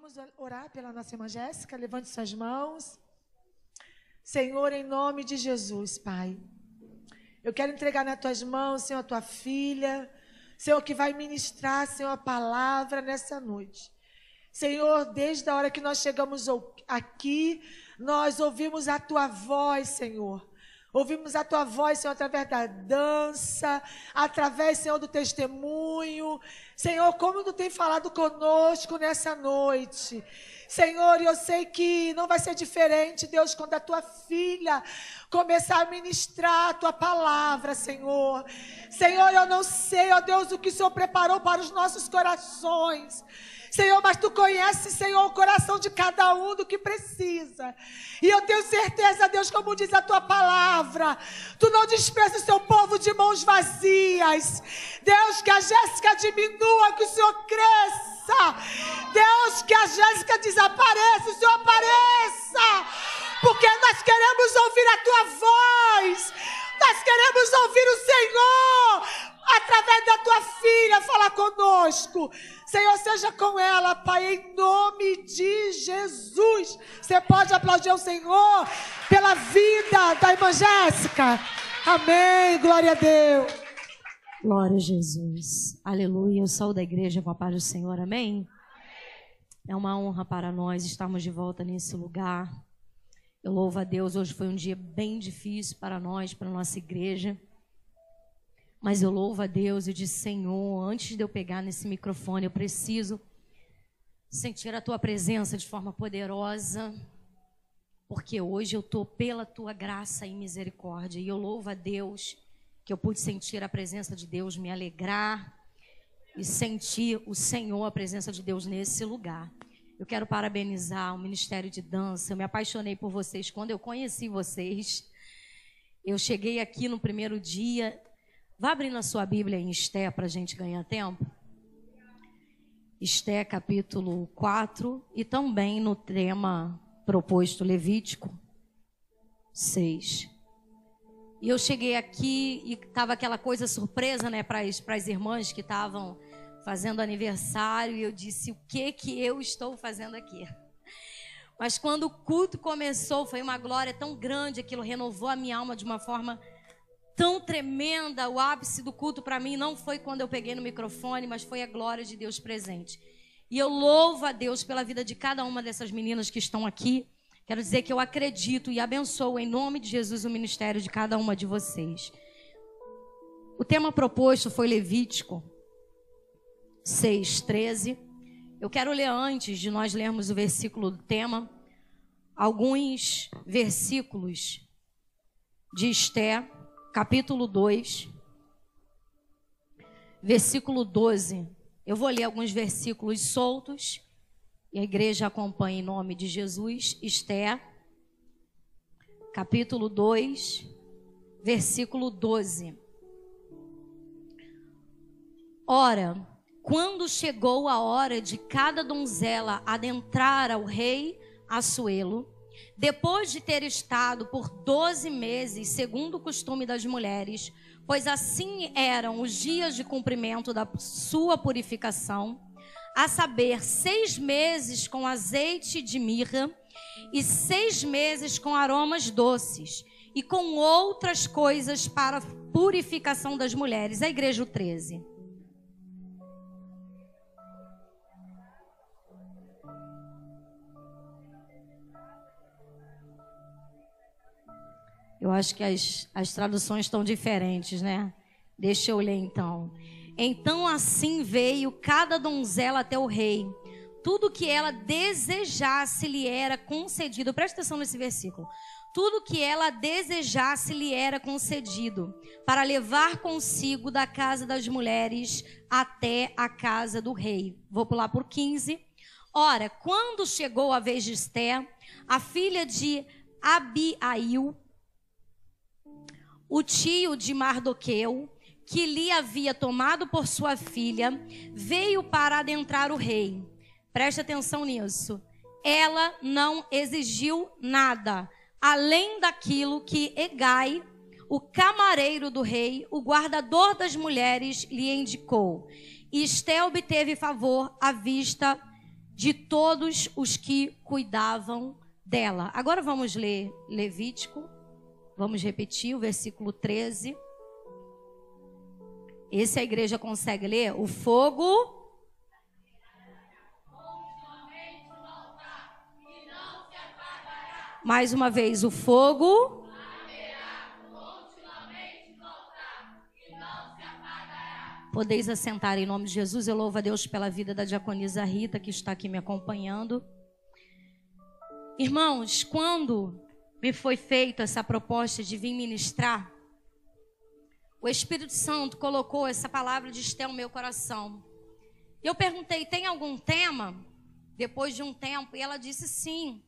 Vamos orar pela nossa irmã Jéssica. Levante suas mãos. Senhor, em nome de Jesus, Pai. Eu quero entregar nas tuas mãos, Senhor, a tua filha. Senhor, que vai ministrar, Senhor, a palavra nessa noite. Senhor, desde a hora que nós chegamos aqui, nós ouvimos a tua voz, Senhor. Ouvimos a tua voz, Senhor, através da dança, através, Senhor, do testemunho. Senhor, como tu tem falado conosco nessa noite. Senhor, eu sei que não vai ser diferente, Deus, quando a tua filha começar a ministrar a tua palavra, Senhor. Senhor, eu não sei, ó Deus, o que o Senhor preparou para os nossos corações. Senhor, mas tu conheces, Senhor, o coração de cada um do que precisa. E eu tenho certeza, Deus, como diz a tua palavra, tu não despreza o seu povo de mãos vazias. Deus, que a Jéssica diminua, que o Senhor cresça. Deus, que a Jéssica desapareça, o Senhor apareça. Porque nós queremos ouvir a tua voz. Nós queremos ouvir o Senhor através da tua filha falar conosco. Senhor, seja com ela, Pai, em nome de Jesus. Você pode aplaudir o Senhor pela vida da irmã Jéssica. Amém. Glória a Deus. Glória a Jesus. Aleluia. Eu sou da igreja com a paz do Senhor. Amém. É uma honra para nós estarmos de volta nesse lugar. Eu louvo a Deus. Hoje foi um dia bem difícil para nós, para a nossa igreja. Mas eu louvo a Deus e disse: Senhor, antes de eu pegar nesse microfone, eu preciso sentir a tua presença de forma poderosa, porque hoje eu estou pela tua graça e misericórdia. E eu louvo a Deus que eu pude sentir a presença de Deus, me alegrar e sentir o Senhor, a presença de Deus nesse lugar. Eu quero parabenizar o Ministério de Dança. Eu me apaixonei por vocês quando eu conheci vocês. Eu cheguei aqui no primeiro dia Vá abrindo a sua Bíblia em Esté para a gente ganhar tempo. Esté capítulo 4 e também no tema proposto Levítico 6. E eu cheguei aqui e estava aquela coisa surpresa, né, para as irmãs que estavam fazendo aniversário. E eu disse: o que que eu estou fazendo aqui? Mas quando o culto começou, foi uma glória tão grande, aquilo renovou a minha alma de uma forma tão tremenda, o ápice do culto para mim não foi quando eu peguei no microfone, mas foi a glória de Deus presente. E eu louvo a Deus pela vida de cada uma dessas meninas que estão aqui. Quero dizer que eu acredito e abençoo em nome de Jesus o ministério de cada uma de vocês. O tema proposto foi Levítico 6:13. Eu quero ler antes de nós lermos o versículo do tema, alguns versículos de Esté capítulo 2, versículo 12. Eu vou ler alguns versículos soltos e a igreja acompanha em nome de Jesus. Esté, capítulo 2, versículo 12. Ora, quando chegou a hora de cada donzela adentrar ao rei Assuelo, depois de ter estado por doze meses, segundo o costume das mulheres, pois assim eram os dias de cumprimento da sua purificação, a saber, seis meses com azeite de mirra e seis meses com aromas doces e com outras coisas para purificação das mulheres. A igreja 13. Eu acho que as, as traduções estão diferentes, né? Deixa eu ler então. Então assim veio cada donzela até o rei. Tudo que ela desejasse lhe era concedido. Presta atenção nesse versículo. Tudo que ela desejasse lhe era concedido, para levar consigo da casa das mulheres até a casa do rei. Vou pular por 15. Ora, quando chegou a vez de Esté, a filha de Abiail, o tio de Mardoqueu, que lhe havia tomado por sua filha, veio para adentrar o rei. Preste atenção nisso. Ela não exigiu nada, além daquilo que Egai, o camareiro do rei, o guardador das mulheres, lhe indicou. E Esté obteve favor à vista de todos os que cuidavam dela. Agora vamos ler Levítico. Vamos repetir o versículo 13. Esse a igreja consegue ler? O fogo Mais uma vez, o fogo. Podeis assentar em nome de Jesus. Eu louvo a Deus pela vida da diaconisa Rita, que está aqui me acompanhando. Irmãos, quando me foi feita essa proposta de vir ministrar, o Espírito Santo colocou essa palavra de Esté no meu coração. E eu perguntei: tem algum tema? Depois de um tempo, e ela disse sim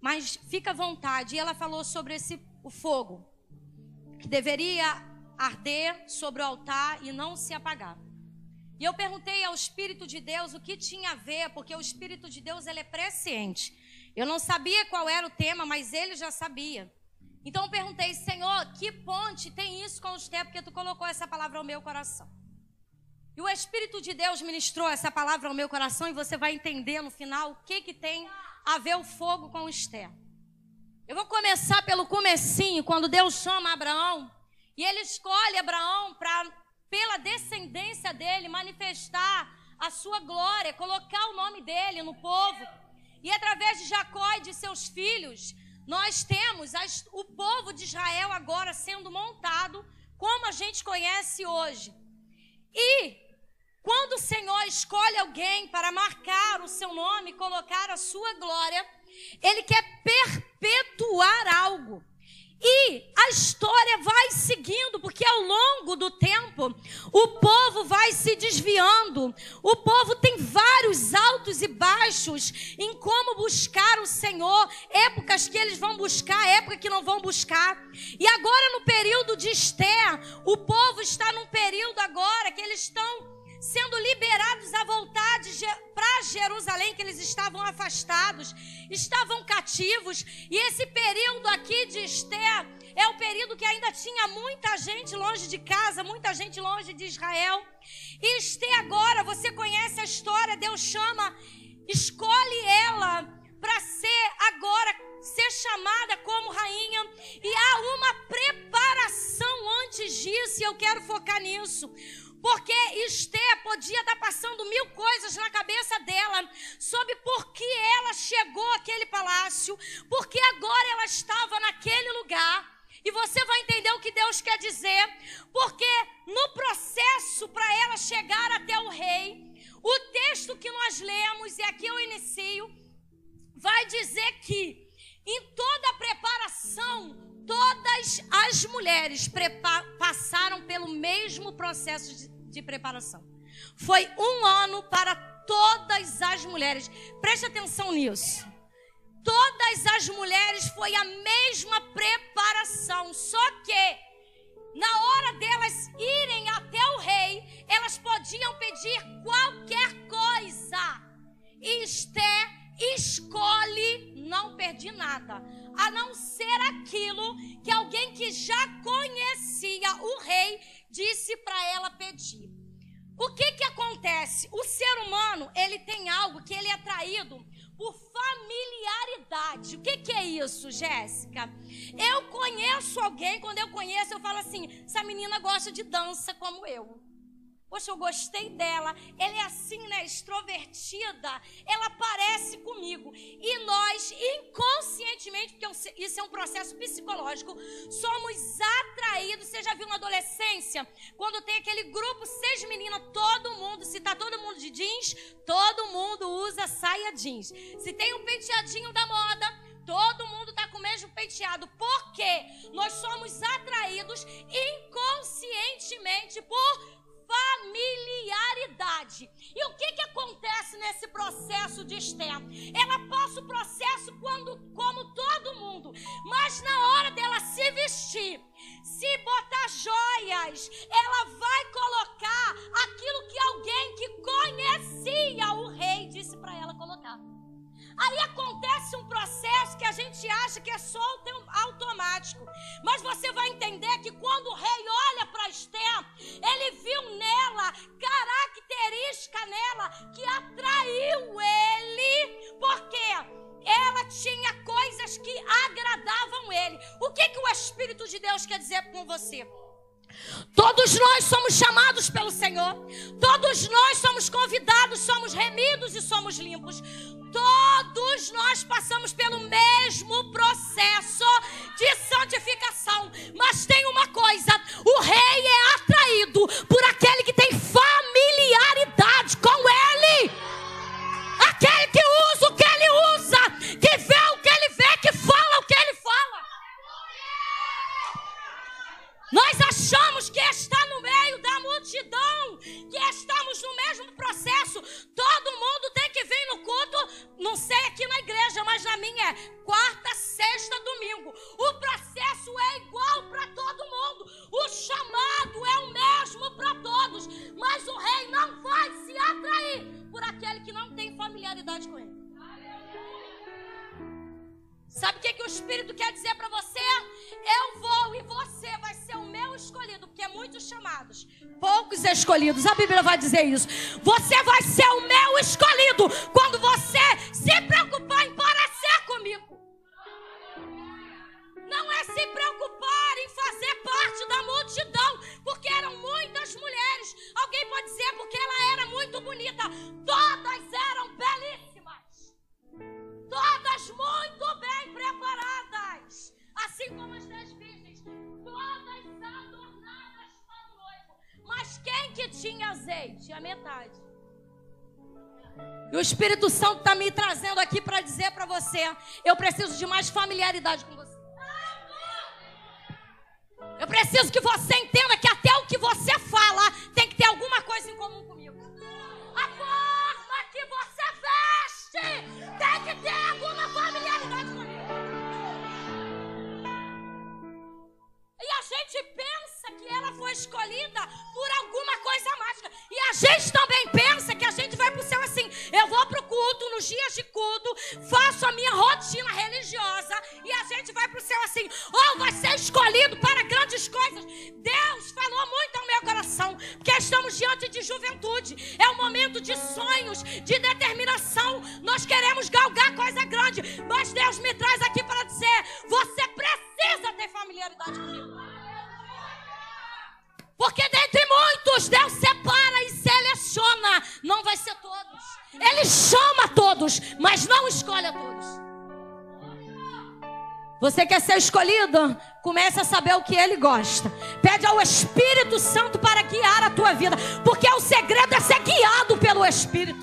mas fica à vontade. E ela falou sobre esse o fogo que deveria arder sobre o altar e não se apagar. E eu perguntei ao Espírito de Deus o que tinha a ver, porque o Espírito de Deus ele é presciente. Eu não sabia qual era o tema, mas ele já sabia. Então eu perguntei, Senhor, que ponte tem isso com os tempos que tu colocou essa palavra ao meu coração? E o Espírito de Deus ministrou essa palavra ao meu coração e você vai entender no final o que que tem a ver o fogo com Esther. Eu vou começar pelo comecinho, quando Deus chama Abraão, e ele escolhe Abraão para pela descendência dele manifestar a sua glória, colocar o nome dele no povo. E através de Jacó e de seus filhos, nós temos as, o povo de Israel agora sendo montado como a gente conhece hoje. E quando o Senhor escolhe alguém para marcar o seu nome, colocar a sua glória, ele quer perpetuar algo. E a história vai seguindo, porque ao longo do tempo o povo vai se desviando. O povo tem vários altos e baixos em como buscar o Senhor, épocas que eles vão buscar, época que não vão buscar. E agora no período de Esther, o povo está num período agora que eles estão sendo liberados a voltar para Jerusalém, que eles estavam afastados, estavam cativos. E esse período aqui de Esther é o período que ainda tinha muita gente longe de casa, muita gente longe de Israel. E Esther agora, você conhece a história, Deus chama, escolhe ela para ser agora ser chamada como rainha e há uma preparação antes disso, e eu quero focar nisso. Porque Esther podia estar passando mil coisas na cabeça dela sobre por que ela chegou àquele palácio, porque agora ela estava naquele lugar. E você vai entender o que Deus quer dizer, porque no processo para ela chegar até o rei, o texto que nós lemos, e aqui eu inicio, vai dizer que em toda a preparação, todas as mulheres passaram pelo mesmo processo de, de preparação. Foi um ano para todas as mulheres. Preste atenção nisso. Todas as mulheres foi a mesma preparação, só que na hora delas irem até o rei, elas podiam pedir qualquer coisa. E Esther escolhe não perdi nada, a não ser aquilo que alguém que já conhecia o rei disse para ela pedir. O que que acontece? O ser humano, ele tem algo que ele é atraído por familiaridade. O que que é isso, Jéssica? Eu conheço alguém, quando eu conheço, eu falo assim: essa menina gosta de dança como eu. Poxa, eu gostei dela. Ela é assim, né? Extrovertida. Ela parece comigo. E nós, inconscientemente, porque isso é um processo psicológico, somos atraídos. Você já viu na adolescência? Quando tem aquele grupo, seis meninas, todo mundo, se tá todo mundo de jeans, todo mundo usa saia jeans. Se tem um penteadinho da moda, todo mundo tá com o mesmo penteado. Por quê? Nós somos atraídos inconscientemente por familiaridade. E o que, que acontece nesse processo de Esther? Ela passa o processo quando, como todo mundo, mas na hora dela se vestir, se botar joias, ela vai colocar aquilo que alguém que conhecia o rei disse para ela colocar. Aí acontece um processo que a gente acha que é só automático. Mas você vai entender que quando o rei olha para Esther, ele viu nela característica nela que atraiu ele. Por quê? Ela tinha coisas que agradavam ele. O que, que o Espírito de Deus quer dizer com você? Todos nós somos chamados pelo Senhor. Todos nós somos convidados, somos remidos e somos limpos. Todos nós passamos pelo mesmo Bíblia vai dizer isso. O Espírito Santo está me trazendo aqui para dizer para você: eu preciso de mais familiaridade com você. Eu preciso que você entenda que até o que você fala tem que ter alguma coisa em comum Você quer ser escolhido? Comece a saber o que ele gosta. Pede ao Espírito Santo para guiar a tua vida. Porque o segredo é ser guiado pelo Espírito.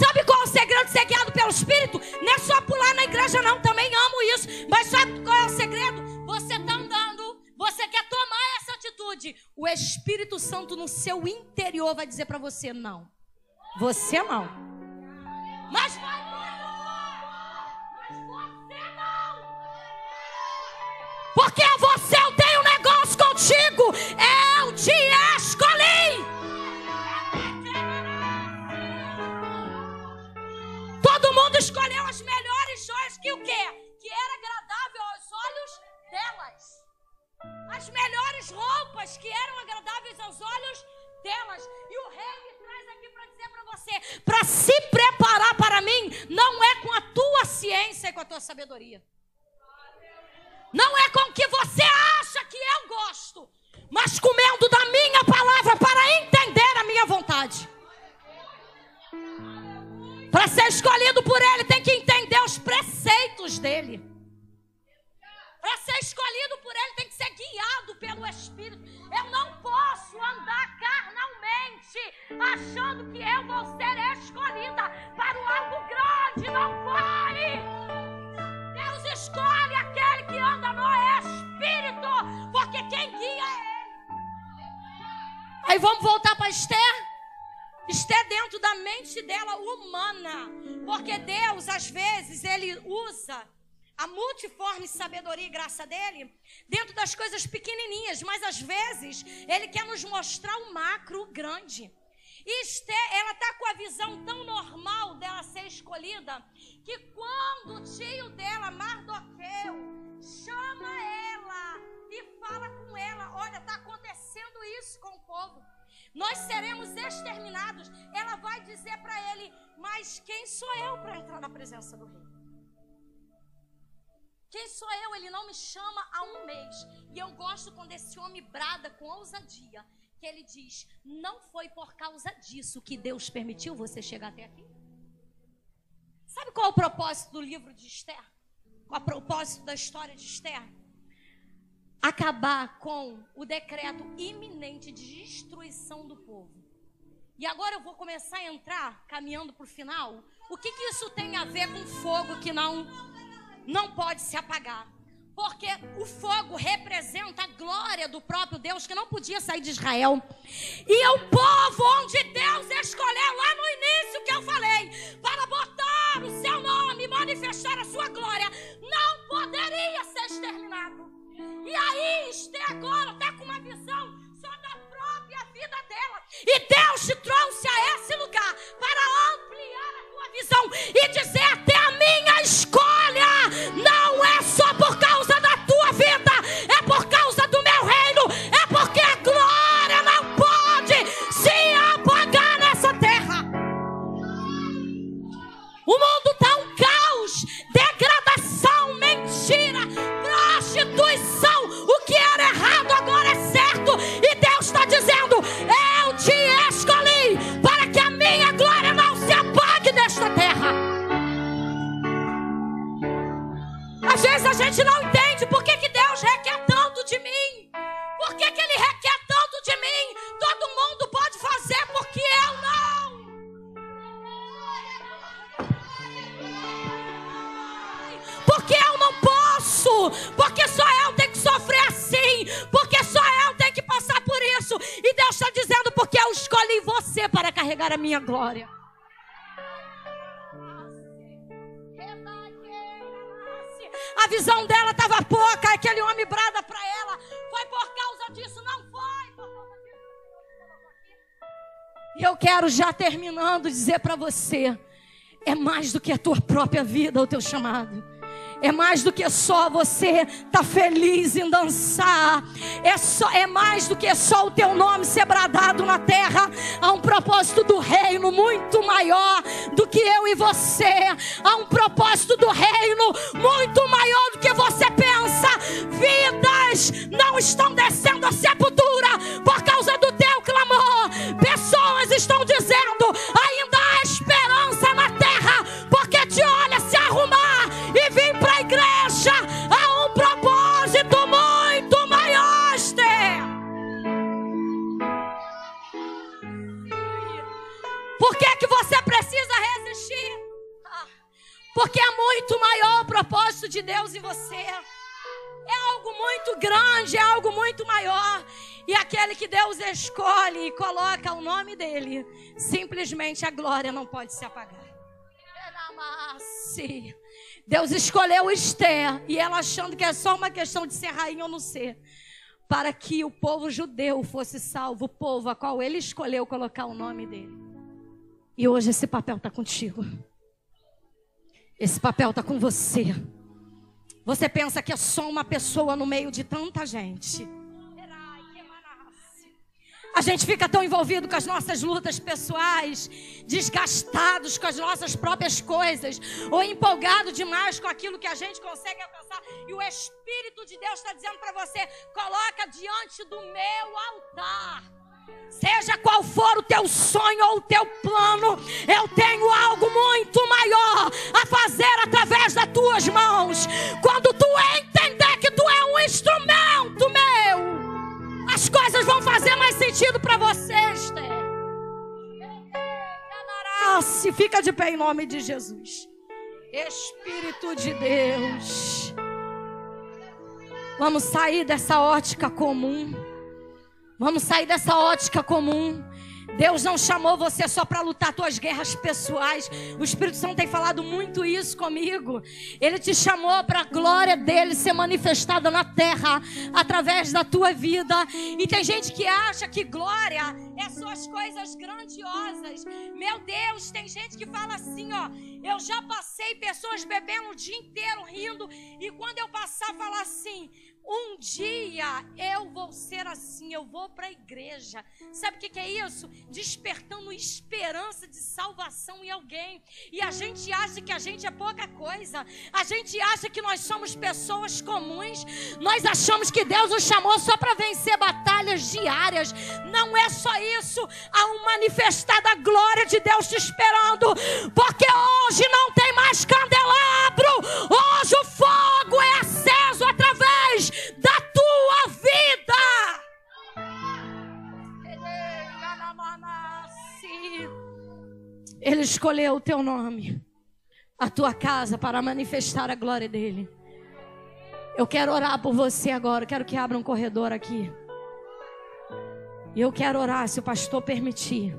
Sabe qual é o segredo de ser guiado pelo Espírito? Não é só pular na igreja, não. Também amo isso. Mas sabe qual é o segredo? Você está andando, você quer tomar essa atitude. O Espírito Santo no seu interior vai dizer para você: não. Você não. Mas Porque você eu tenho um negócio contigo. Eu te escolhi. Todo mundo escolheu as melhores joias que o quê? Que era agradável aos olhos delas. As melhores roupas que eram agradáveis aos olhos delas. E o rei me traz aqui para dizer para você: para se preparar para mim, não é com a tua ciência e com a tua sabedoria. Não é com o que você acha que eu gosto, mas comendo da minha palavra para entender a minha vontade. Para ser escolhido por Ele, tem que entender os preceitos dele. Para ser escolhido por Ele, tem que ser guiado pelo Espírito. Eu não posso andar carnalmente, achando que eu vou ser escolhida para o algo grande. Não vai! Escolhe aquele que anda no Espírito, porque quem guia é Ele. Aí vamos voltar para Esther? Esther dentro da mente dela humana. Porque Deus, às vezes, ele usa a multiforme sabedoria e graça dele dentro das coisas pequenininhas, mas às vezes ele quer nos mostrar o macro grande. E Esther, ela está com a visão tão normal dela ser escolhida, que quando o tio dela, Mardoqueu, chama ela e fala com ela: Olha, está acontecendo isso com o povo. Nós seremos exterminados. Ela vai dizer para ele: Mas quem sou eu para entrar na presença do rei? Quem sou eu? Ele não me chama há um mês. E eu gosto quando esse homem brada com ousadia. Que ele diz: Não foi por causa disso que Deus permitiu você chegar até aqui? Sabe qual é o propósito do livro de Esther? Qual é o propósito da história de Esther? Acabar com o decreto iminente de destruição do povo. E agora eu vou começar a entrar, caminhando para o final. O que, que isso tem a ver com fogo que não não pode se apagar. Porque o fogo representa a glória do próprio Deus que não podia sair de Israel. E é o povo onde Deus escolheu lá no início que eu falei, para botar o seu nome, manifestar a sua glória, não poderia ser exterminado. E aí, Esther agora está com uma visão só da própria vida dela. E Deus te trouxe a esse lugar para ampliar a tua visão e dizer até a minha escolha não O mundo está um caos, degradação, mentira, prostituição. O que era errado agora é certo. E Deus está dizendo: Eu te escolhi para que a minha glória não se apague nesta terra. Às vezes a gente não entende por que, que Deus requer posso. Porque só eu tenho que sofrer assim. Porque só eu tenho que passar por isso. E Deus está dizendo: porque eu escolhi você para carregar a minha glória. A visão dela estava pouca, aquele homem brada para ela. Foi por causa disso, não foi. E eu quero já terminando dizer para você, é mais do que a tua própria vida, o teu chamado. É mais do que só você tá feliz em dançar. É, só, é mais do que só o teu nome ser bradado na terra. Há um propósito do reino muito maior do que eu e você. Há um propósito do reino muito maior do que você pensa. Vidas não estão descendo a sepultura por causa do teu clamor. Pessoas estão dizendo: ainda Por que, que você precisa resistir? Porque é muito maior o propósito de Deus em você. É algo muito grande, é algo muito maior. E aquele que Deus escolhe e coloca o nome dele, simplesmente a glória não pode se apagar. Deus escolheu Esther e ela achando que é só uma questão de ser rainha ou não ser, para que o povo judeu fosse salvo, o povo a qual ele escolheu colocar o nome dele. E hoje esse papel está contigo. Esse papel está com você. Você pensa que é só uma pessoa no meio de tanta gente. A gente fica tão envolvido com as nossas lutas pessoais, desgastados com as nossas próprias coisas, ou empolgado demais com aquilo que a gente consegue alcançar. E o Espírito de Deus está dizendo para você: coloca diante do meu altar. Seja qual for o teu sonho ou o teu plano, eu tenho algo muito maior a fazer através das tuas mãos. Quando tu entender que tu é um instrumento meu, as coisas vão fazer mais sentido para você, Esther. Se fica de pé em nome de Jesus. Espírito de Deus. Vamos sair dessa ótica comum. Vamos sair dessa ótica comum. Deus não chamou você só para lutar tuas guerras pessoais. O Espírito Santo tem falado muito isso comigo. Ele te chamou para a glória dele ser manifestada na terra através da tua vida. E tem gente que acha que glória é só as coisas grandiosas. Meu Deus, tem gente que fala assim, ó, eu já passei pessoas bebendo o dia inteiro rindo e quando eu passar falar assim, um dia eu vou ser assim, eu vou para a igreja. Sabe o que, que, é isso? Despertando esperança de salvação em alguém. E a gente acha que a gente é pouca coisa. A gente acha que nós somos pessoas comuns. Nós achamos que Deus nos chamou só para vencer batalhas diárias. Não é só isso. Há um manifestar da glória de Deus te esperando. Porque hoje não tem mais candelabro. Hoje o fogo é aceso Ele escolheu o teu nome, a tua casa, para manifestar a glória dele. Eu quero orar por você agora. Quero que abra um corredor aqui. E eu quero orar, se o pastor permitir,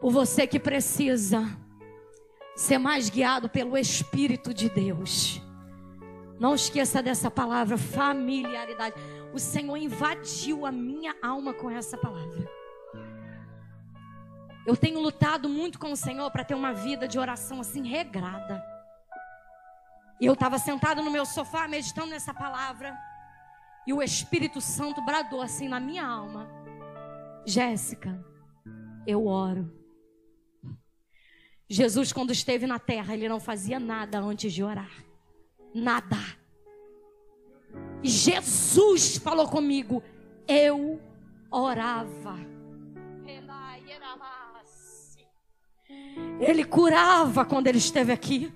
por você que precisa ser mais guiado pelo Espírito de Deus. Não esqueça dessa palavra, familiaridade. O Senhor invadiu a minha alma com essa palavra. Eu tenho lutado muito com o Senhor para ter uma vida de oração assim regrada. E eu estava sentado no meu sofá meditando nessa palavra. E o Espírito Santo bradou assim na minha alma: Jéssica, eu oro. Jesus, quando esteve na terra, ele não fazia nada antes de orar nada. E Jesus falou comigo, eu orava. Ele curava quando ele esteve aqui.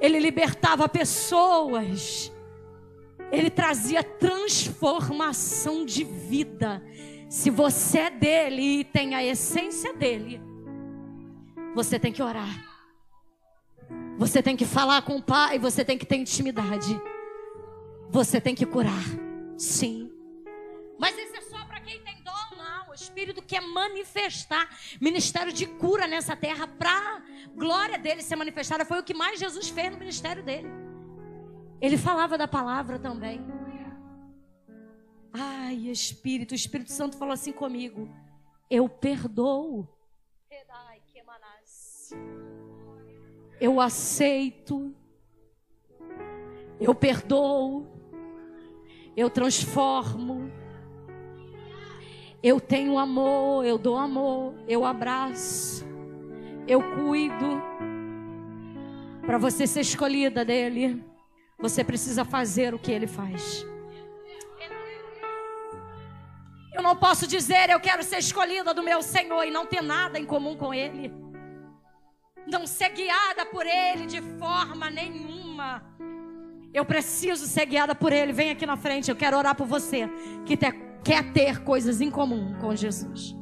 Ele libertava pessoas. Ele trazia transformação de vida. Se você é dele e tem a essência dele, você tem que orar. Você tem que falar com o Pai, você tem que ter intimidade. Você tem que curar. Sim. Mas Espírito quer manifestar ministério de cura nessa terra para glória dele ser manifestada. Foi o que mais Jesus fez no ministério dele. Ele falava da palavra também. Ai, Espírito, o Espírito Santo falou assim comigo: Eu perdoo. eu aceito, eu perdoo, eu transformo, eu tenho amor, eu dou amor, eu abraço, eu cuido. Para você ser escolhida dele, você precisa fazer o que ele faz. Eu não posso dizer eu quero ser escolhida do meu Senhor e não ter nada em comum com ele não ser guiada por Ele de forma nenhuma. Eu preciso ser guiada por Ele. Vem aqui na frente, eu quero orar por você que te, quer ter coisas em comum com Jesus.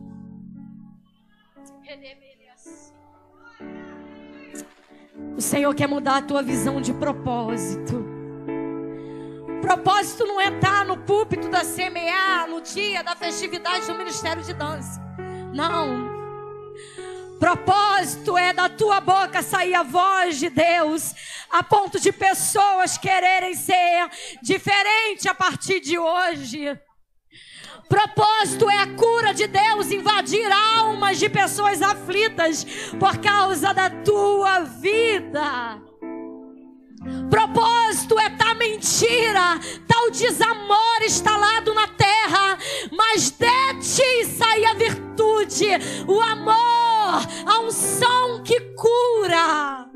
O Senhor quer mudar a tua visão de propósito. Propósito não é estar no púlpito da CMA no dia da festividade do Ministério de Dança. Não. Propósito é da tua boca sair a voz de Deus, a ponto de pessoas quererem ser diferente a partir de hoje. Propósito é a cura de Deus invadir almas de pessoas aflitas por causa da tua vida. Propósito é tal mentira, tal desamor instalado na terra, mas de ti sai a virtude, o amor, a unção que cura.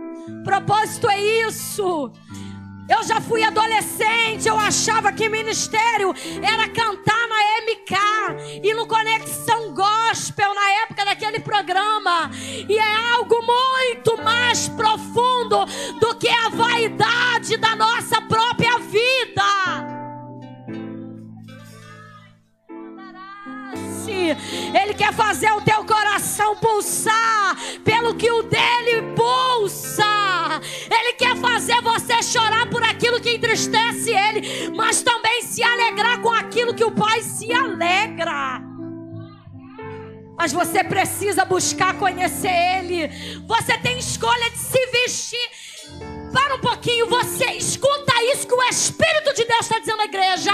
Propósito é isso. Eu já fui adolescente, eu achava que ministério era cantar na MK e no Conexão Gospel na época daquele programa. E é algo muito mais profundo do que a vaidade da nossa própria vida. Ele quer fazer o teu coração pulsar pelo que o dele pulsa. Quer fazer você chorar por aquilo que entristece ele, mas também se alegrar com aquilo que o Pai se alegra. Mas você precisa buscar conhecer Ele. Você tem escolha de se vestir. Para um pouquinho, você escuta isso que o Espírito de Deus está dizendo à igreja.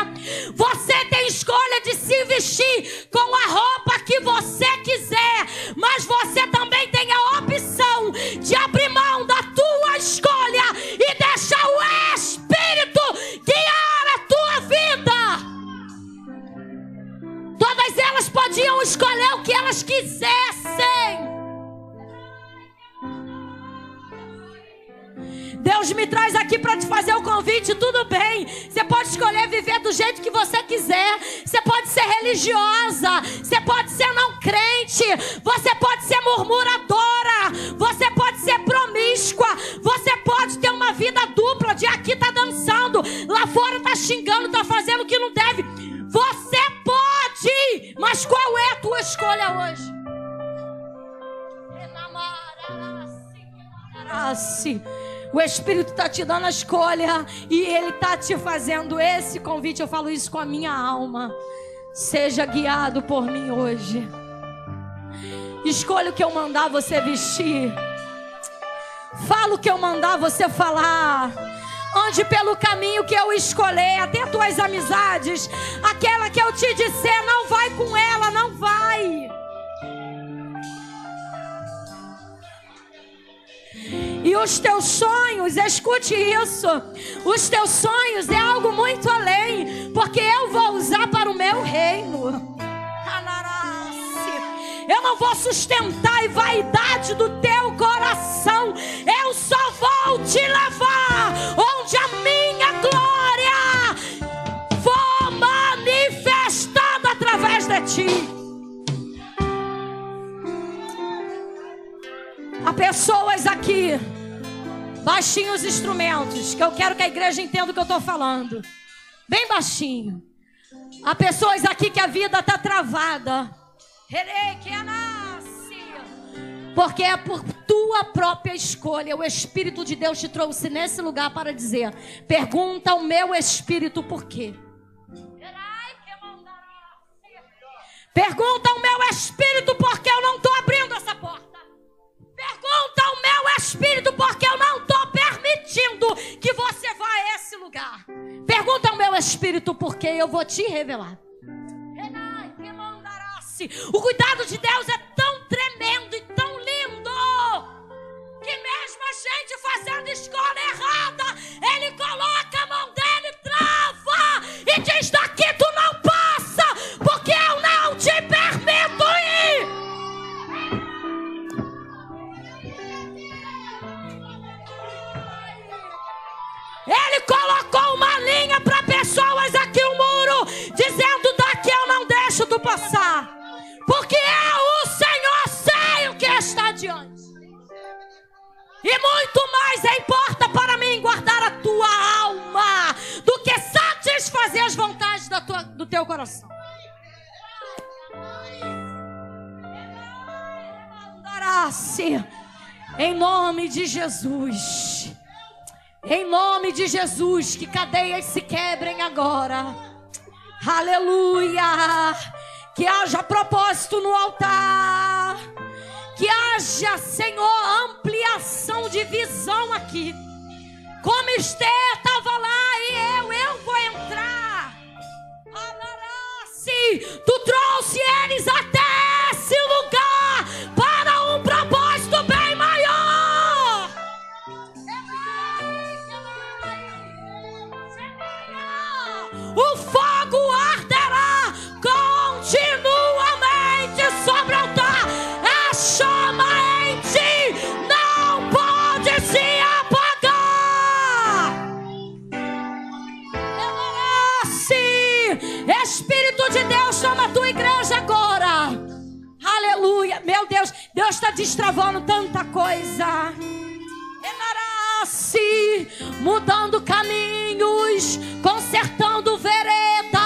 Você tem escolha de se vestir com a roupa que você quiser, mas você também tem a opção de abrir mão escolha e deixar o Espírito guiar a tua vida. Todas elas podiam escolher o que elas quisessem. Deus me traz aqui para te fazer o convite, tudo bem. Você pode escolher viver do jeito que você quiser. Você pode ser religiosa, você pode ser não crente, você pode ser murmuradora, você pode ser promíscua, você pode ter uma vida dupla de aqui tá dançando, lá fora tá xingando, tá fazendo o que não deve. Você pode, mas qual é a tua escolha hoje? Assim. O Espírito está te dando a escolha e Ele está te fazendo esse convite. Eu falo isso com a minha alma. Seja guiado por mim hoje. Escolha o que eu mandar você vestir. Fala o que eu mandar você falar. Ande pelo caminho que eu escolher, até tuas amizades. Aquela que eu te disser, não vai com ela, não vai. E os teus sonhos, escute isso. Os teus sonhos é algo muito além, porque eu vou usar para o meu reino. Eu não vou sustentar a vaidade do teu coração. Eu só vou te levar onde a minha glória for manifestada através de ti. Há pessoas aqui Baixinho os instrumentos, que eu quero que a igreja entenda o que eu estou falando. Bem baixinho. Há pessoas aqui que a vida está travada. Porque é por tua própria escolha. O Espírito de Deus te trouxe nesse lugar para dizer: pergunta ao meu espírito por quê. Pergunta ao meu espírito por que eu não estou abrindo essa porta. Pergunta ao meu espírito, porque eu não que você vá a esse lugar. Pergunta ao meu espírito, porque eu vou te revelar. O cuidado de Deus é tão tremendo e tão lindo que mesmo a gente fazendo escola errada, Ele coloca a mão Jesus. Em nome de Jesus, que cadeias se quebrem agora. Aleluia. Que haja propósito no altar. Que haja, Senhor, ampliação de visão aqui. Como Esther estava lá e eu, eu vou entrar. Alará-se. Tu trouxe eles até esse lugar Aleluia, meu Deus, Deus está destravando tanta coisa se mudando caminhos, consertando vereda.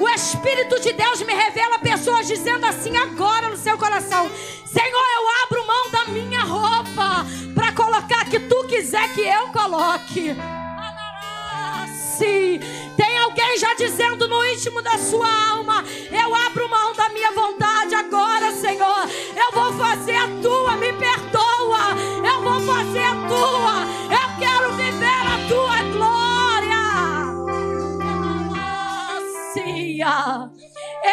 O Espírito de Deus me revela pessoas dizendo assim agora no seu coração: Senhor, eu abro mão da minha roupa para colocar que tu quiser que eu coloque. Sim, tem alguém já dizendo no íntimo da sua alma: Eu abro mão da minha vontade agora, Senhor. Eu vou fazer a tua, me perdoa. Eu vou fazer a tua. Eu quero viver a tua glória.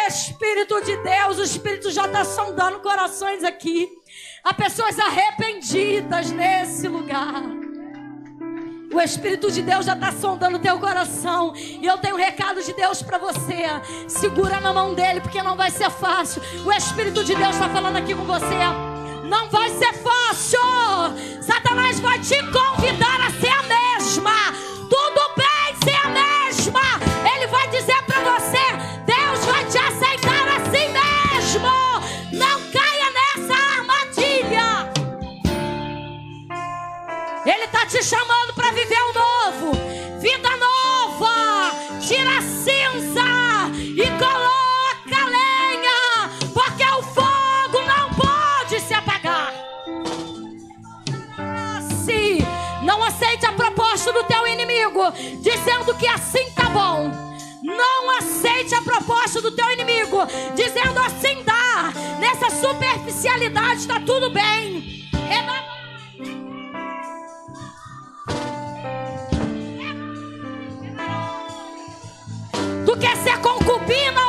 Espírito de Deus, o Espírito já está sondando corações aqui. Há pessoas arrependidas nesse lugar. O Espírito de Deus já está sondando teu coração. E eu tenho um recado de Deus para você. Segura na mão dele, porque não vai ser fácil. O Espírito de Deus está falando aqui com você. Não vai ser fácil. Satanás vai te convidar a ser a mesma. Aceite a proposta do teu inimigo, dizendo que assim tá bom. Não aceite a proposta do teu inimigo, dizendo assim dá. Nessa superficialidade está tudo bem. Renova Tu quer ser concubina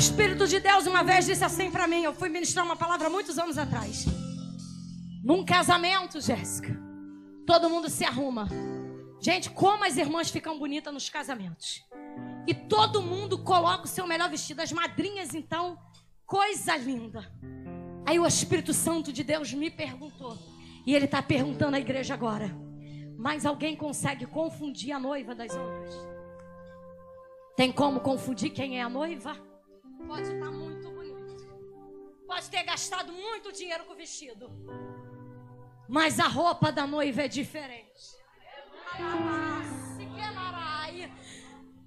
Espírito de Deus uma vez disse assim para mim. Eu fui ministrar uma palavra muitos anos atrás. Num casamento, Jéssica, todo mundo se arruma. Gente, como as irmãs ficam bonitas nos casamentos. E todo mundo coloca o seu melhor vestido. As madrinhas, então, coisa linda. Aí o Espírito Santo de Deus me perguntou. E ele está perguntando à igreja agora. Mas alguém consegue confundir a noiva das outras? Tem como confundir quem é a noiva? Pode estar muito bonito. Pode ter gastado muito dinheiro com o vestido. Mas a roupa da noiva é diferente.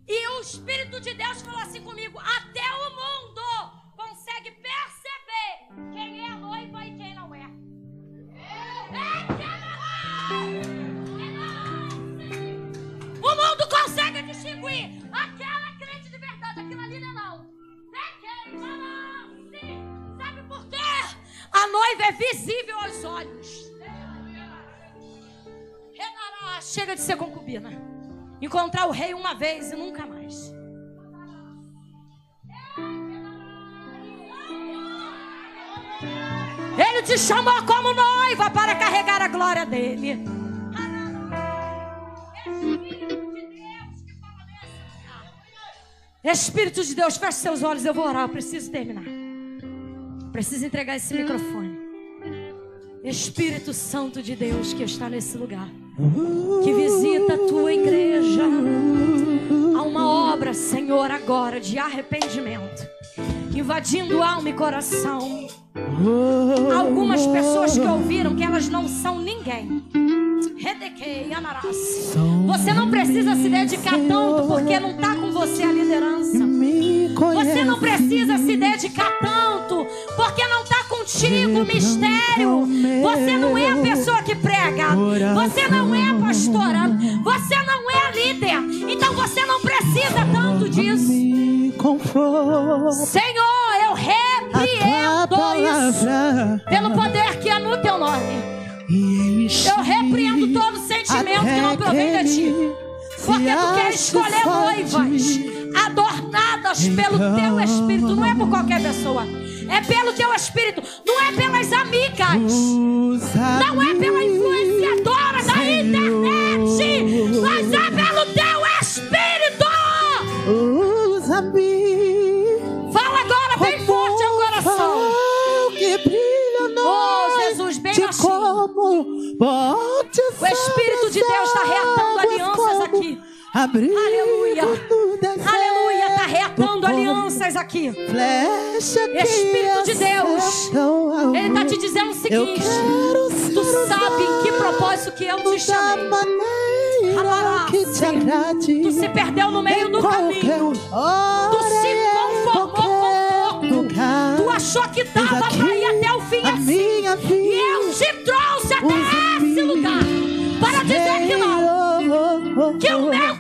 E o Espírito de Deus falou assim comigo: até o mundo consegue perceber quem é a noiva visível aos olhos. Chega de ser concubina. Encontrar o rei uma vez e nunca mais. Ele te chamou como noiva para carregar a glória dele. Espírito de Deus, feche seus olhos, eu vou orar, eu preciso terminar. Preciso entregar esse microfone. Espírito Santo de Deus que está nesse lugar, que visita a tua igreja. Há uma obra, Senhor, agora de arrependimento, invadindo alma e coração. Algumas pessoas que ouviram que elas não são ninguém. Você não precisa se dedicar tanto porque não está com você a liderança. Você não precisa se dedicar tanto porque não contigo mistério. Você não é a pessoa que prega. Você não é a pastora. Você não é a líder. Então você não precisa tanto disso. Senhor, eu repreendo isso pelo poder que é no teu nome. Eu repreendo todo sentimento que não provém de ti. Porque tu queres escolher noivas adornadas pelo teu espírito. Não é por qualquer pessoa. É pelo teu espírito. Não é pelas amigas. Não é pela influenciadora Abrigo Aleluia. deserto, Aleluia, está reatando alianças aqui. Espírito de Deus. Ele está te dizendo o seguinte: tu sabe em que propósito que eu te chamei. Tu se perdeu no meio do caminho. Tu se conformou com pouco. Lugar. Tu achou que dava para ir até o fim assim. E eu te trouxe até esse lugar para dizer que não. Que o meu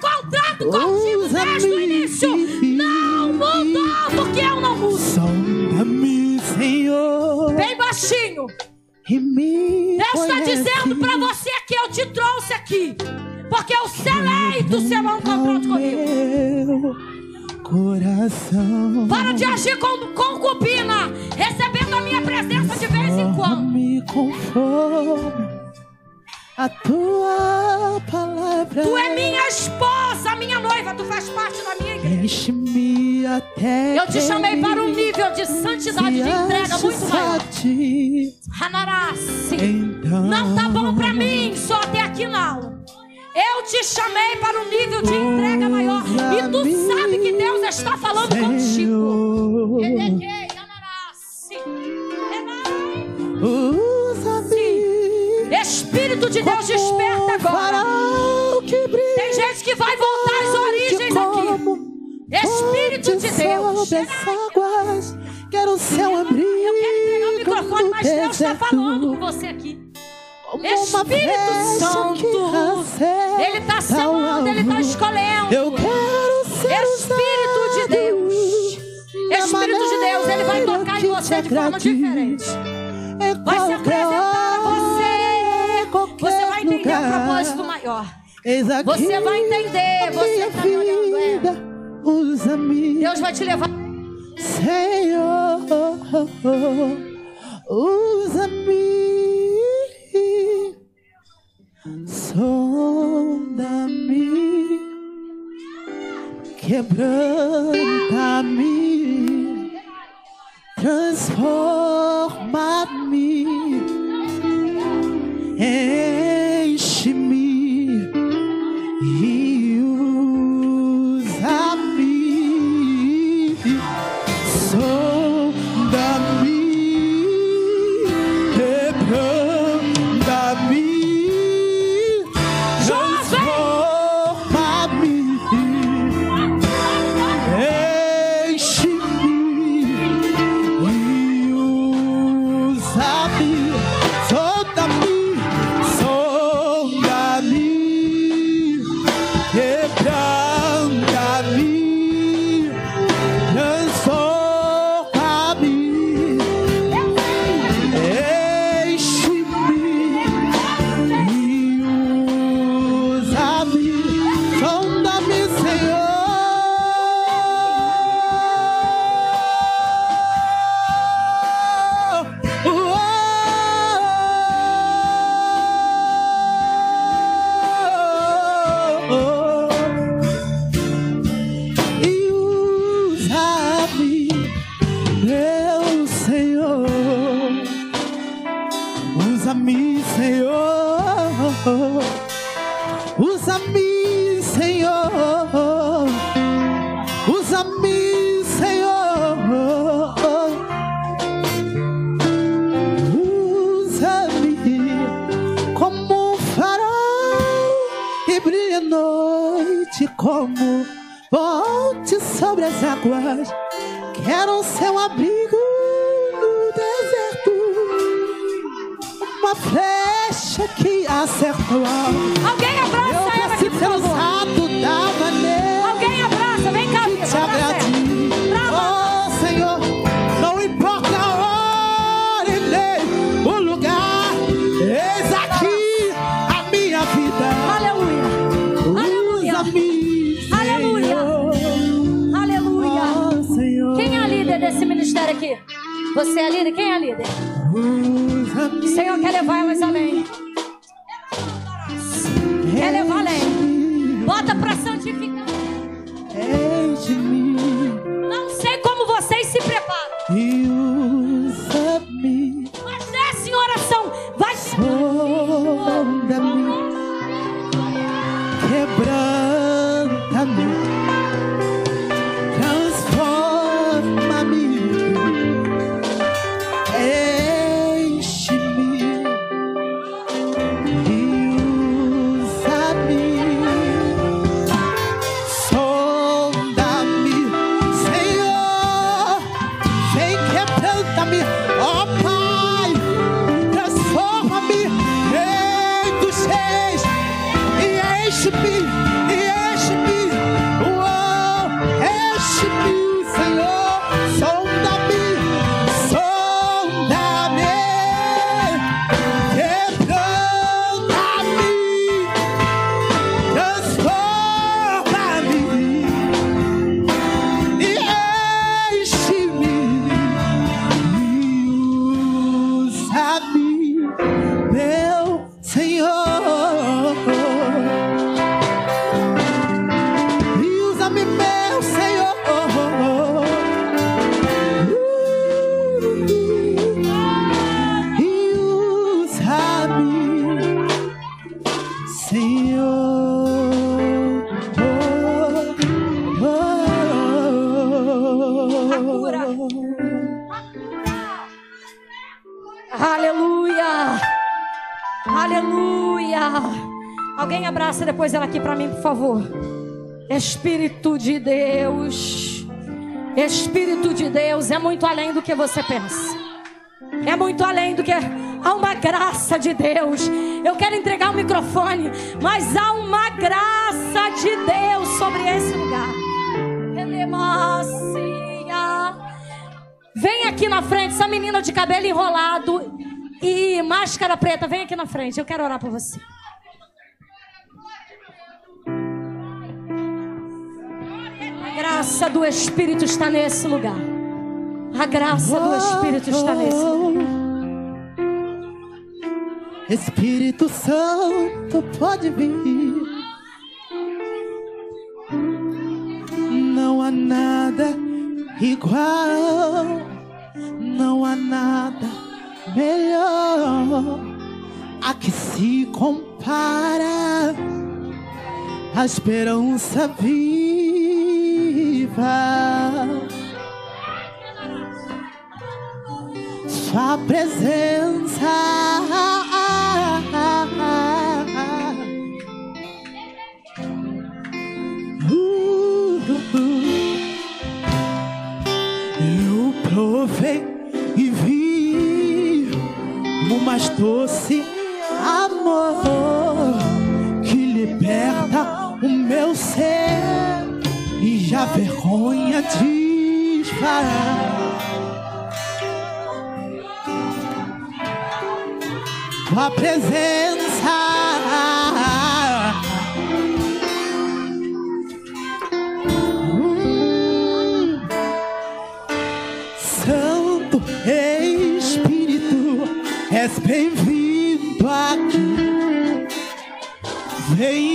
contrato contigo desde o início não mudou, porque eu não mudo. Sonda-me, Senhor, Bem baixinho. Deus está dizendo para você que eu te trouxe aqui. Porque eu selei do seu contrato comigo. Coração. Para de agir com concubina, recebendo a minha presença de vez em quando. Me conformo a tua palavra. Tu é minha esposa, minha noiva, tu faz parte da minha igreja. Enche-me até Eu te chamei para um nível de santidade, de entrega muito maior. Hanarasi. Então, Não tá bom pra mim só até aqui não. Eu te chamei para um nível de entrega maior. E tu sabe que Deus está falando contigo. Espírito de Deus desperta agora. Tem gente que vai voltar às origens aqui. Espírito de Deus. Águas, quero seu abrigo. Eu quero entregar o microfone, mas Deus está falando com você aqui. Espírito Santo, Ele está chamando, Ele está escolhendo. Eu quero ser Espírito de Deus. Espírito de Deus, Ele vai tocar em você de forma diferente. Vai se apresentar a hora, você. Você vai entender o lugar. propósito maior. Você vai entender, você está me olhando, é. vida. Usa-me, Deus vai te levar. Senhor. Usa-me, sonda-me, quebranta-me, transforma-me, enche-me Alguém abraça depois ela aqui para mim, por favor. Espírito de Deus. Espírito de Deus é muito além do que você pensa. É muito além do que há uma graça de Deus. Eu quero entregar o microfone, mas há uma graça de Deus sobre esse lugar. Vem aqui na frente, essa menina de cabelo enrolado e máscara preta, vem aqui na frente. Eu quero orar por você. A graça do Espírito está nesse lugar. A graça do Espírito está nesse lugar. Espírito Santo pode vir. Não há nada igual, não há nada melhor a que se compara a esperança viva. Sua presença. Uh, Eu provei e vi o mais doce amor que liberta o meu ser e a vergonha desfaz. tua presença. Vem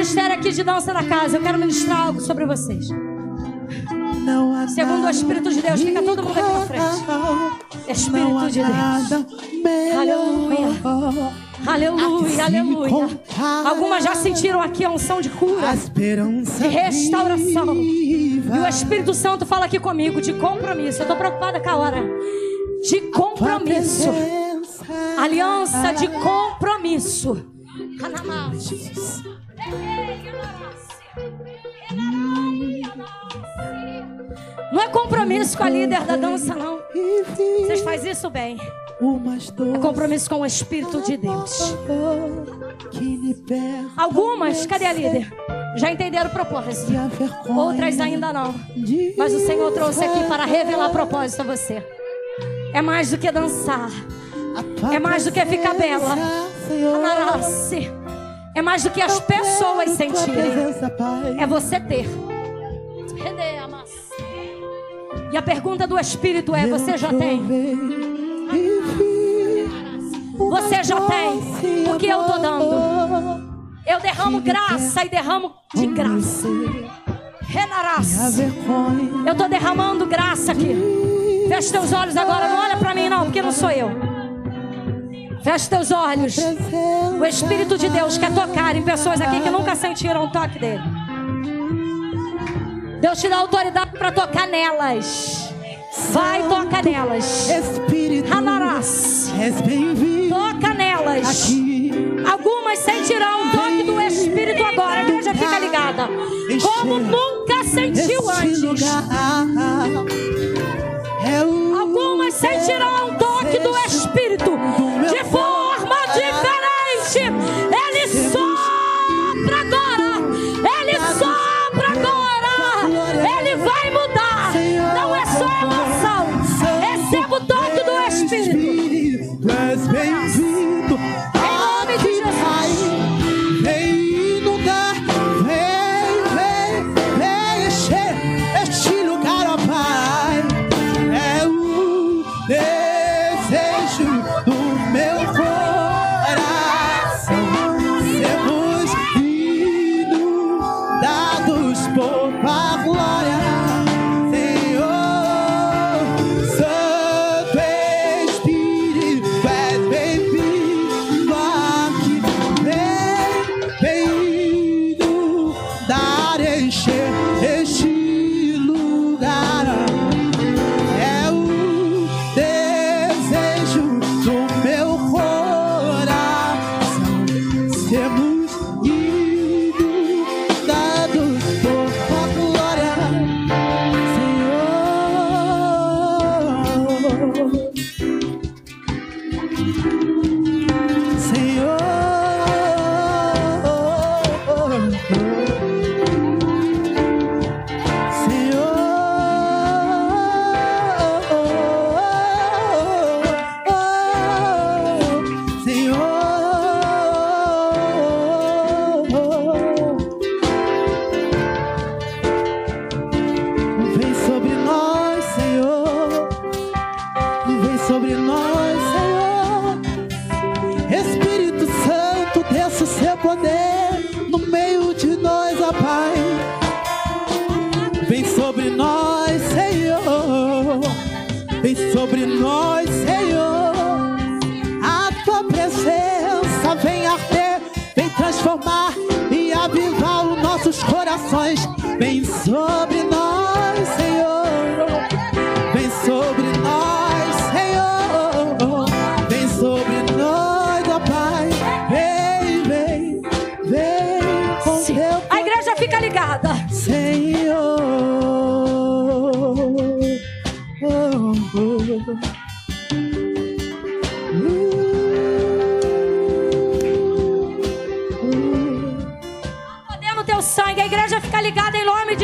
ministério aqui de dança da casa. Eu quero ministrar algo sobre vocês. Segundo o Espírito de Deus, fica todo mundo aqui na frente. Espírito de Deus. Aleluia. Aleluia, aleluia. Algumas já sentiram aqui a unção de cura, de restauração. E o Espírito Santo fala aqui comigo de compromisso. Eu tô preocupada com a hora. De compromisso. Aliança de compromisso. Não é compromisso com a líder da dança, não. Vocês fazem isso bem. É compromisso com o Espírito de Deus. Algumas, cadê a líder? Já entenderam o propósito. Outras ainda não. Mas o Senhor trouxe aqui para revelar propósito a você. É mais do que dançar. É mais do que ficar bela. Anarase. É mais do que as pessoas sentirem. É você ter. E a pergunta do Espírito é: você já tem? Você já tem o que eu estou dando. Eu derramo graça e derramo de graça. Renarás. Eu estou derramando graça aqui. Feche teus olhos agora. Não olha para mim, não, porque não sou eu. Feche teus olhos. O Espírito de Deus quer tocar em pessoas aqui que nunca sentiram o toque dele. Deus te dá autoridade para tocar nelas. Vai, toca nelas. Espírito, Ralarás. Toca nelas. aqui. Algumas sentirão o toque do Espírito agora. A igreja fica ligada. Como nunca sentiu antes. é Algumas sentirão o toque do Espírito sopra corações. Vem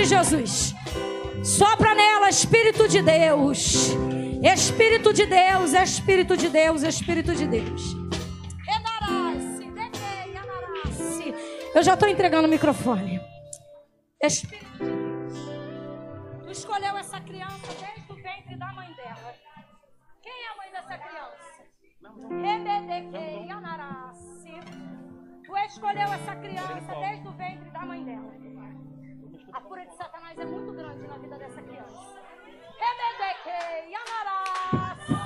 Jesus. Sopra nela, Espírito de Deus. Espírito de Deus, Espírito de Deus, Espírito de Deus. Eu já estou entregando o microfone. Espírito de Deus. Tu escolheu essa criança desde o ventre da mãe dela. Quem é a mãe dessa criança? Tu escolheu essa criança desde o ventre da mãe dela. A cura de Satanás é muito grande na vida dessa criança. Rebedequei, anarasse.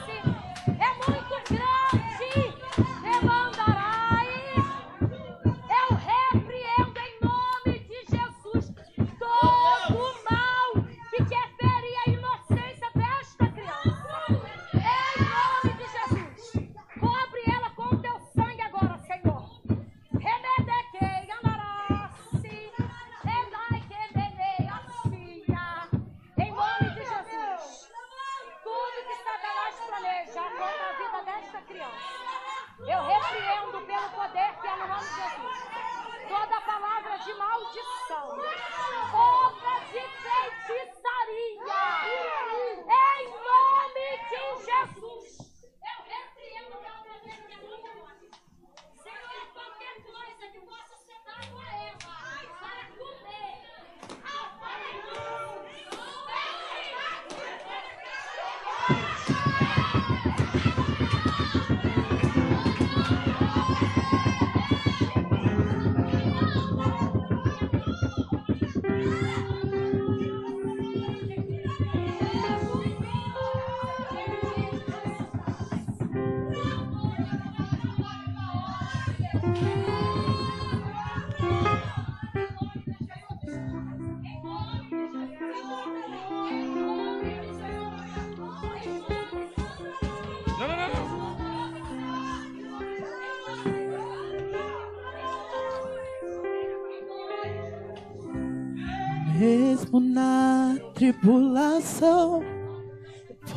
Tribulação,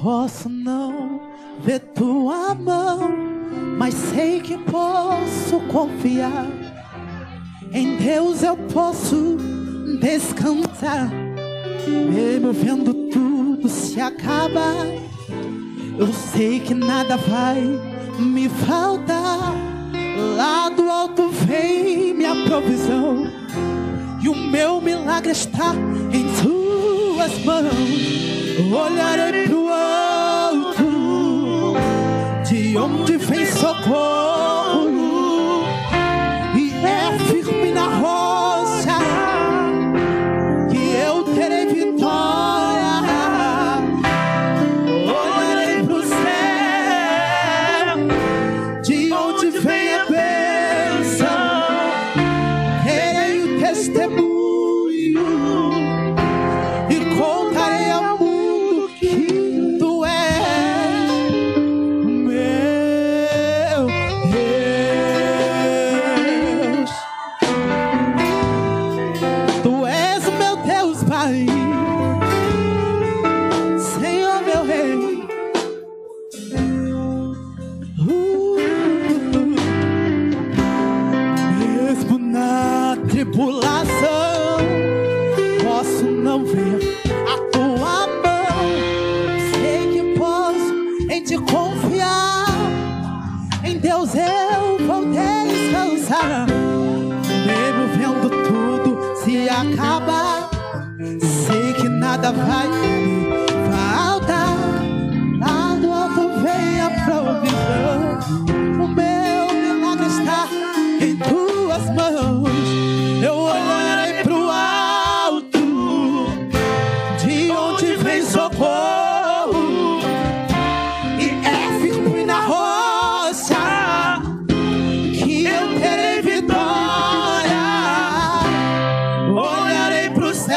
posso não ver tua mão, mas sei que posso confiar. Em Deus eu posso descansar, mesmo vendo tudo se acabar. Eu sei que nada vai me faltar. Lá do alto vem minha provisão. E o meu milagre está tuas mãos. Olharei pro alto, de onde vem socorro. Socorro. E é firme na rocha que eu terei vitória. Olharei pro céu,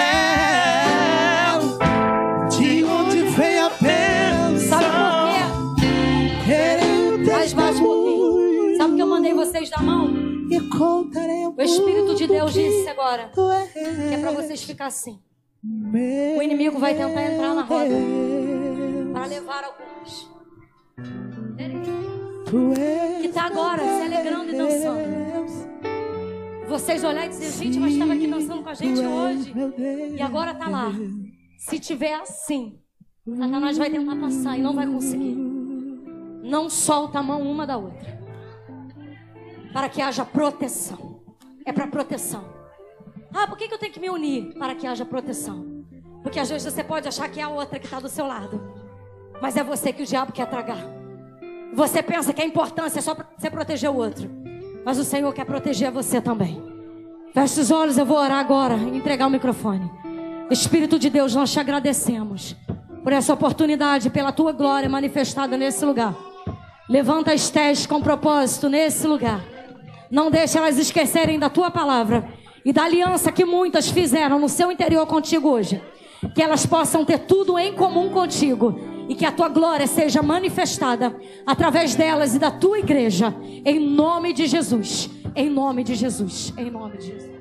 de onde vem a bênção. Terei o Mais testemunho Sabe que eu mandei vocês da mão? e contarei ao O Espírito de Deus disse agora que é para vocês ficar assim. O inimigo vai tentar entrar na roda para levar alguns. Que tá agora se alegrando e dançando. Vocês olharem e dizer, gente, mas estava aqui dançando com a gente hoje. E agora tá lá. Se tiver assim, Satanás vai tentar passar e não vai conseguir. Não solta a mão uma da outra. Para que haja proteção. É para proteção. Ah, por que, que eu tenho que me unir? Para que haja proteção. Porque às vezes você pode achar que é a outra que está do seu lado. Mas é você que o diabo quer tragar. Você pensa que a importância é só você proteger o outro. Mas o Senhor quer proteger você também. Feche os olhos, eu vou orar agora e entregar o microfone. Espírito de Deus, nós te agradecemos por essa oportunidade, pela tua glória manifestada nesse lugar. Levanta as testes com propósito nesse lugar. Não deixe elas esquecerem da tua palavra e da aliança que muitas fizeram no seu interior contigo hoje. Que elas possam ter tudo em comum contigo e que a tua glória seja manifestada através delas e da tua igreja. Em nome de Jesus. Em nome de Jesus. Em nome de Jesus.